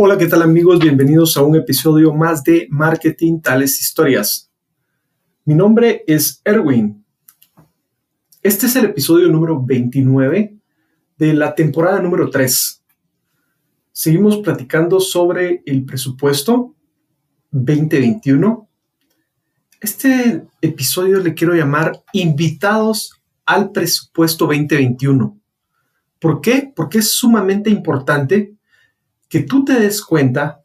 Hola, ¿qué tal amigos? Bienvenidos a un episodio más de Marketing Tales Historias. Mi nombre es Erwin. Este es el episodio número 29 de la temporada número 3. Seguimos platicando sobre el presupuesto 2021. Este episodio le quiero llamar Invitados al presupuesto 2021. ¿Por qué? Porque es sumamente importante que tú te des cuenta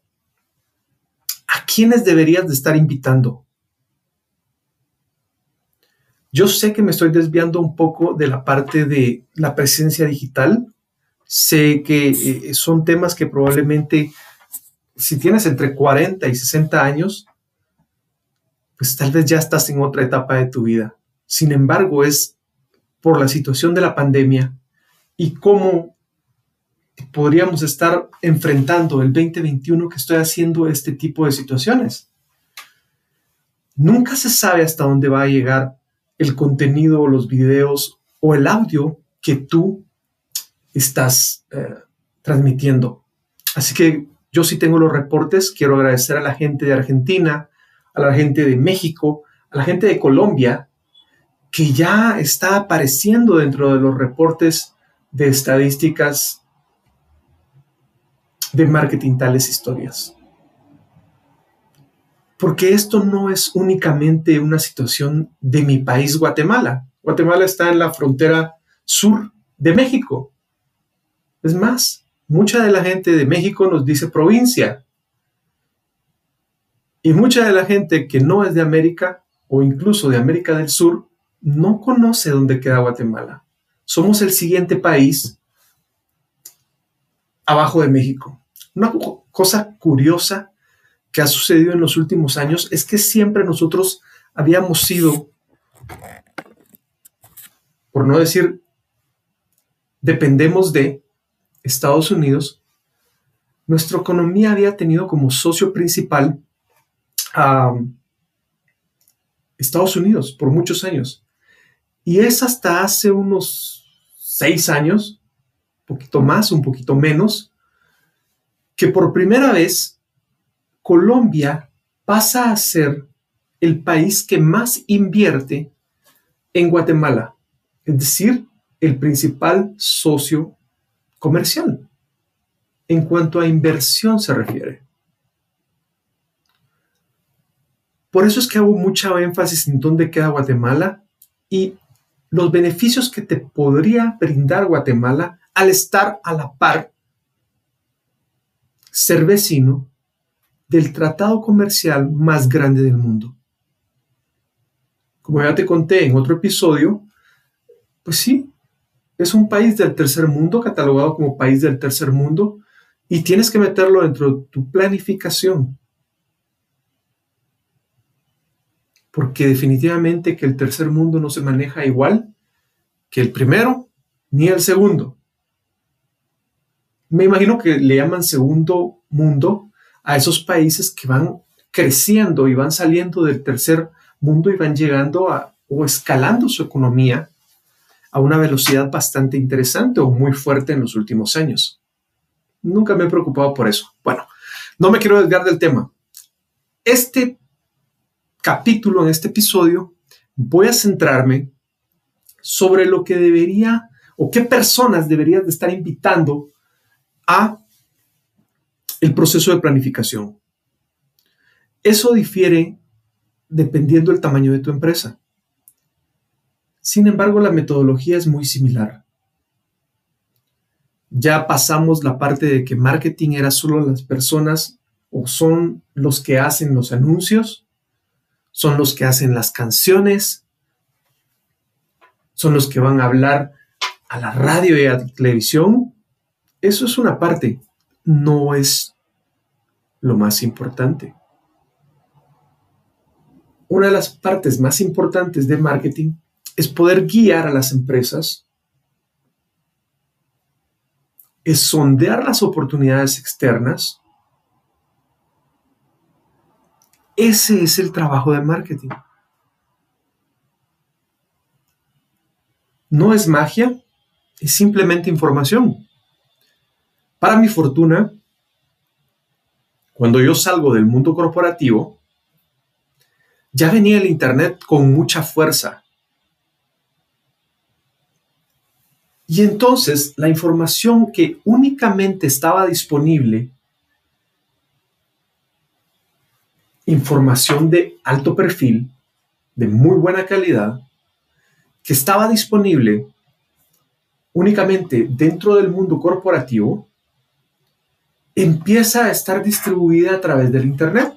a quiénes deberías de estar invitando. Yo sé que me estoy desviando un poco de la parte de la presencia digital. Sé que eh, son temas que probablemente, si tienes entre 40 y 60 años, pues tal vez ya estás en otra etapa de tu vida. Sin embargo, es por la situación de la pandemia y cómo podríamos estar enfrentando el 2021 que estoy haciendo este tipo de situaciones. Nunca se sabe hasta dónde va a llegar el contenido los videos o el audio que tú estás eh, transmitiendo. Así que yo sí tengo los reportes. Quiero agradecer a la gente de Argentina, a la gente de México, a la gente de Colombia, que ya está apareciendo dentro de los reportes de estadísticas de marketing tales historias. Porque esto no es únicamente una situación de mi país, Guatemala. Guatemala está en la frontera sur de México. Es más, mucha de la gente de México nos dice provincia. Y mucha de la gente que no es de América o incluso de América del Sur no conoce dónde queda Guatemala. Somos el siguiente país abajo de México. Una cosa curiosa que ha sucedido en los últimos años es que siempre nosotros habíamos sido, por no decir, dependemos de Estados Unidos, nuestra economía había tenido como socio principal a Estados Unidos por muchos años. Y es hasta hace unos seis años, un poquito más, un poquito menos, que por primera vez Colombia pasa a ser el país que más invierte en Guatemala, es decir, el principal socio comercial en cuanto a inversión se refiere. Por eso es que hago mucha énfasis en dónde queda Guatemala y los beneficios que te podría brindar Guatemala al estar a la par ser vecino del tratado comercial más grande del mundo. Como ya te conté en otro episodio, pues sí, es un país del tercer mundo, catalogado como país del tercer mundo, y tienes que meterlo dentro de tu planificación. Porque definitivamente que el tercer mundo no se maneja igual que el primero ni el segundo me imagino que le llaman segundo mundo a esos países que van creciendo y van saliendo del tercer mundo y van llegando a, o escalando su economía a una velocidad bastante interesante o muy fuerte en los últimos años. Nunca me he preocupado por eso. Bueno, no me quiero desviar del tema. Este capítulo, en este episodio, voy a centrarme sobre lo que debería o qué personas deberías de estar invitando a el proceso de planificación. Eso difiere dependiendo del tamaño de tu empresa. Sin embargo, la metodología es muy similar. Ya pasamos la parte de que marketing era solo las personas o son los que hacen los anuncios, son los que hacen las canciones, son los que van a hablar a la radio y a la televisión, eso es una parte, no es lo más importante. Una de las partes más importantes de marketing es poder guiar a las empresas, es sondear las oportunidades externas. Ese es el trabajo de marketing. No es magia, es simplemente información. Para mi fortuna, cuando yo salgo del mundo corporativo, ya venía el Internet con mucha fuerza. Y entonces la información que únicamente estaba disponible, información de alto perfil, de muy buena calidad, que estaba disponible únicamente dentro del mundo corporativo, empieza a estar distribuida a través del Internet.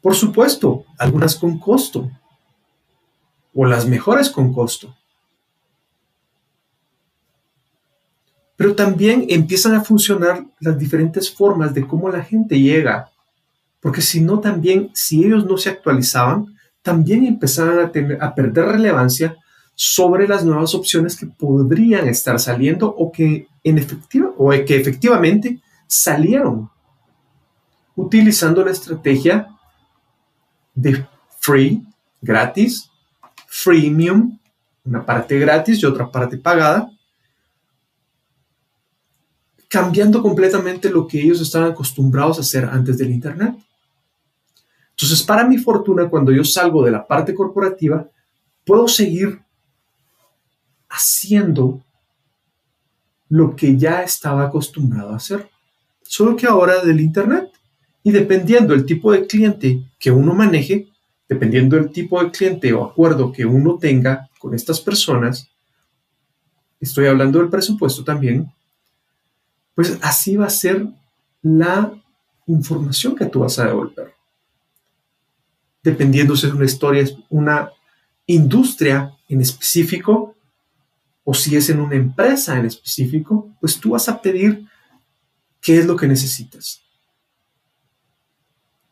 Por supuesto, algunas con costo, o las mejores con costo. Pero también empiezan a funcionar las diferentes formas de cómo la gente llega, porque si no también, si ellos no se actualizaban, también empezaban a, a perder relevancia sobre las nuevas opciones que podrían estar saliendo o que, en efectiva, o que efectivamente salieron utilizando la estrategia de free, gratis, freemium, una parte gratis y otra parte pagada, cambiando completamente lo que ellos estaban acostumbrados a hacer antes del Internet. Entonces, para mi fortuna, cuando yo salgo de la parte corporativa, puedo seguir haciendo lo que ya estaba acostumbrado a hacer, solo que ahora del Internet. Y dependiendo del tipo de cliente que uno maneje, dependiendo del tipo de cliente o acuerdo que uno tenga con estas personas, estoy hablando del presupuesto también, pues así va a ser la información que tú vas a devolver. Dependiendo si es una historia, una industria en específico o si es en una empresa en específico, pues tú vas a pedir qué es lo que necesitas.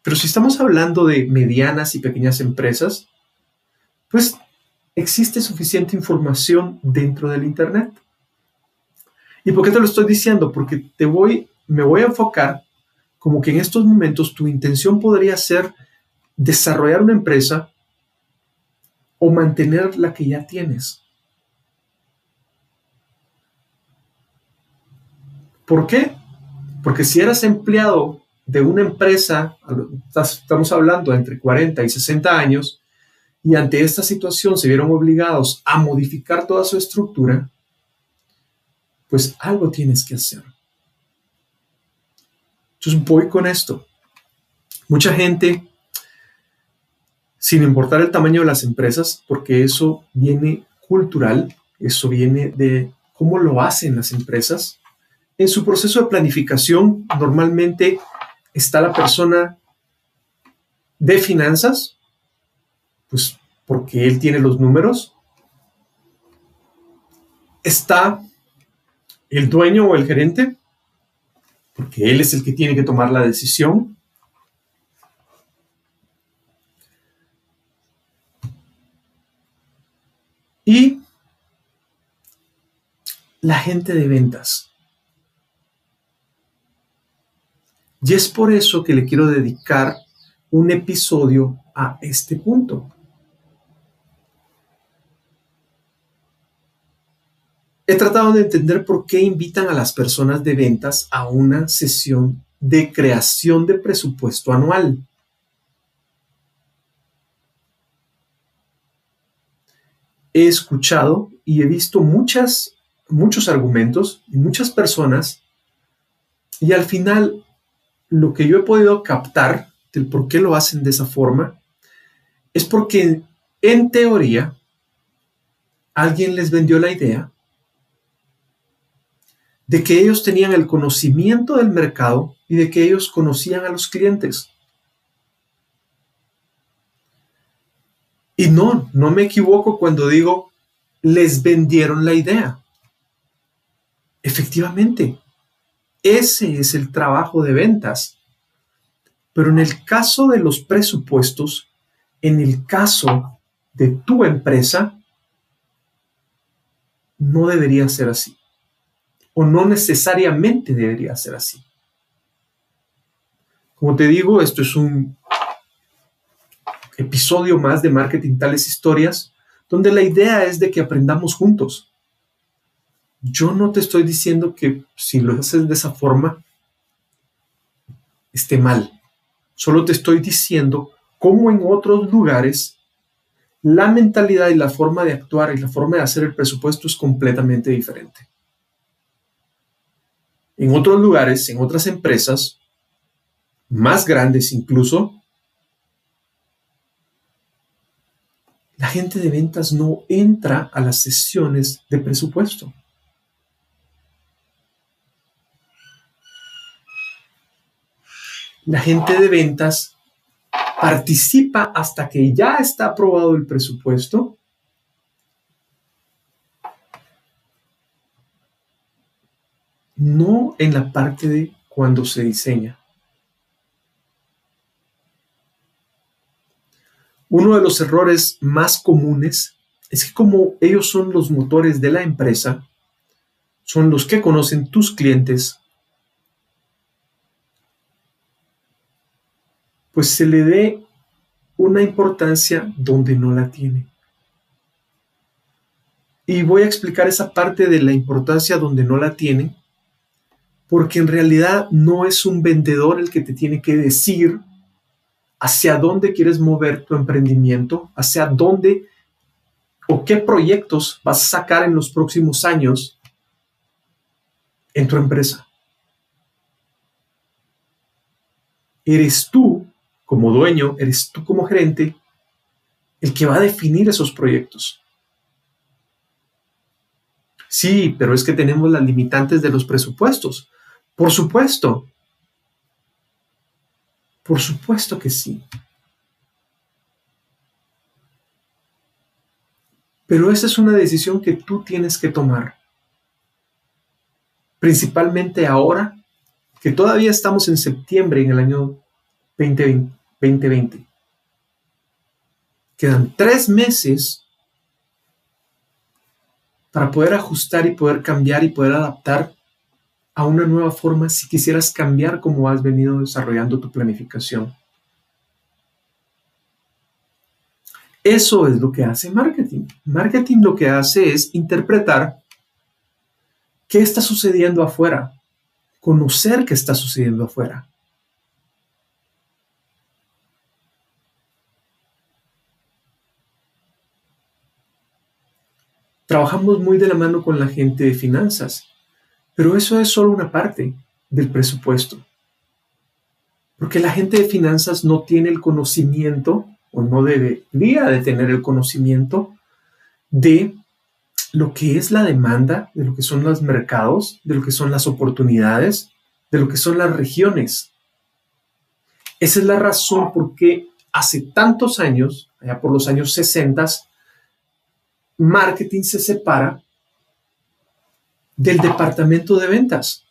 Pero si estamos hablando de medianas y pequeñas empresas, pues existe suficiente información dentro del Internet. ¿Y por qué te lo estoy diciendo? Porque te voy, me voy a enfocar como que en estos momentos tu intención podría ser desarrollar una empresa o mantener la que ya tienes. ¿Por qué? Porque si eras empleado de una empresa, estamos hablando entre 40 y 60 años, y ante esta situación se vieron obligados a modificar toda su estructura, pues algo tienes que hacer. Entonces voy con esto. Mucha gente, sin importar el tamaño de las empresas, porque eso viene cultural, eso viene de cómo lo hacen las empresas, en su proceso de planificación normalmente está la persona de finanzas, pues porque él tiene los números. Está el dueño o el gerente, porque él es el que tiene que tomar la decisión. Y la gente de ventas. Y es por eso que le quiero dedicar un episodio a este punto. He tratado de entender por qué invitan a las personas de ventas a una sesión de creación de presupuesto anual. He escuchado y he visto muchas, muchos argumentos y muchas personas y al final lo que yo he podido captar del por qué lo hacen de esa forma es porque en teoría alguien les vendió la idea de que ellos tenían el conocimiento del mercado y de que ellos conocían a los clientes. Y no, no me equivoco cuando digo, les vendieron la idea. Efectivamente, ese es el trabajo de ventas. Pero en el caso de los presupuestos, en el caso de tu empresa, no debería ser así. O no necesariamente debería ser así. Como te digo, esto es un episodio más de Marketing Tales Historias, donde la idea es de que aprendamos juntos. Yo no te estoy diciendo que si lo haces de esa forma esté mal. Solo te estoy diciendo cómo en otros lugares la mentalidad y la forma de actuar y la forma de hacer el presupuesto es completamente diferente. En otros lugares, en otras empresas, más grandes incluso, la gente de ventas no entra a las sesiones de presupuesto. La gente de ventas participa hasta que ya está aprobado el presupuesto. No en la parte de cuando se diseña. Uno de los errores más comunes es que como ellos son los motores de la empresa, son los que conocen tus clientes, pues se le dé una importancia donde no la tiene. Y voy a explicar esa parte de la importancia donde no la tiene, porque en realidad no es un vendedor el que te tiene que decir hacia dónde quieres mover tu emprendimiento, hacia dónde o qué proyectos vas a sacar en los próximos años en tu empresa. Eres tú como dueño, eres tú como gerente el que va a definir esos proyectos. Sí, pero es que tenemos las limitantes de los presupuestos. Por supuesto. Por supuesto que sí. Pero esa es una decisión que tú tienes que tomar. Principalmente ahora que todavía estamos en septiembre en el año 2020. 2020. Quedan tres meses para poder ajustar y poder cambiar y poder adaptar a una nueva forma si quisieras cambiar como has venido desarrollando tu planificación. Eso es lo que hace marketing. Marketing lo que hace es interpretar qué está sucediendo afuera, conocer qué está sucediendo afuera. Trabajamos muy de la mano con la gente de finanzas, pero eso es solo una parte del presupuesto. Porque la gente de finanzas no tiene el conocimiento, o no debería de tener el conocimiento, de lo que es la demanda, de lo que son los mercados, de lo que son las oportunidades, de lo que son las regiones. Esa es la razón por qué hace tantos años, allá por los años 60, marketing se separa del departamento de ventas.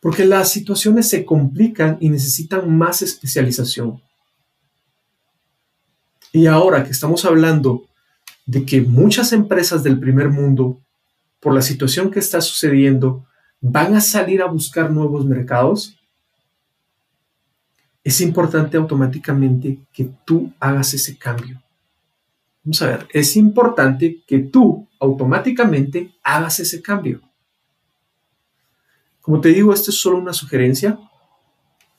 Porque las situaciones se complican y necesitan más especialización. Y ahora que estamos hablando de que muchas empresas del primer mundo, por la situación que está sucediendo, van a salir a buscar nuevos mercados, es importante automáticamente que tú hagas ese cambio. Vamos a ver, es importante que tú automáticamente hagas ese cambio. Como te digo, esto es solo una sugerencia.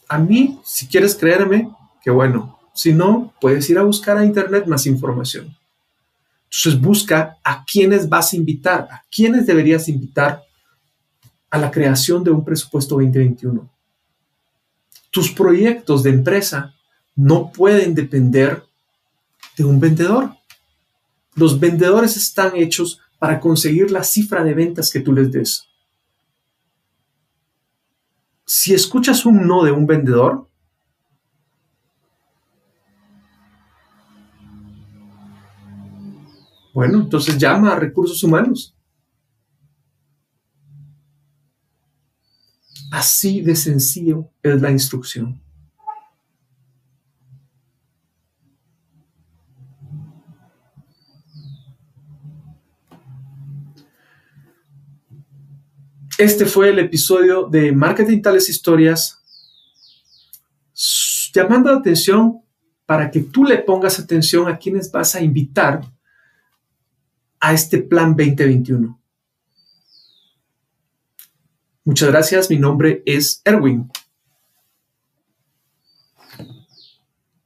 A mí, si quieres creerme, que bueno. Si no, puedes ir a buscar a internet más información. Entonces busca a quiénes vas a invitar, a quiénes deberías invitar a la creación de un presupuesto 2021. Tus proyectos de empresa no pueden depender de un vendedor. Los vendedores están hechos para conseguir la cifra de ventas que tú les des. Si escuchas un no de un vendedor, bueno, entonces llama a recursos humanos. Así de sencillo es la instrucción. Este fue el episodio de Marketing Tales Historias, llamando la atención para que tú le pongas atención a quienes vas a invitar a este plan 2021. Muchas gracias, mi nombre es Erwin.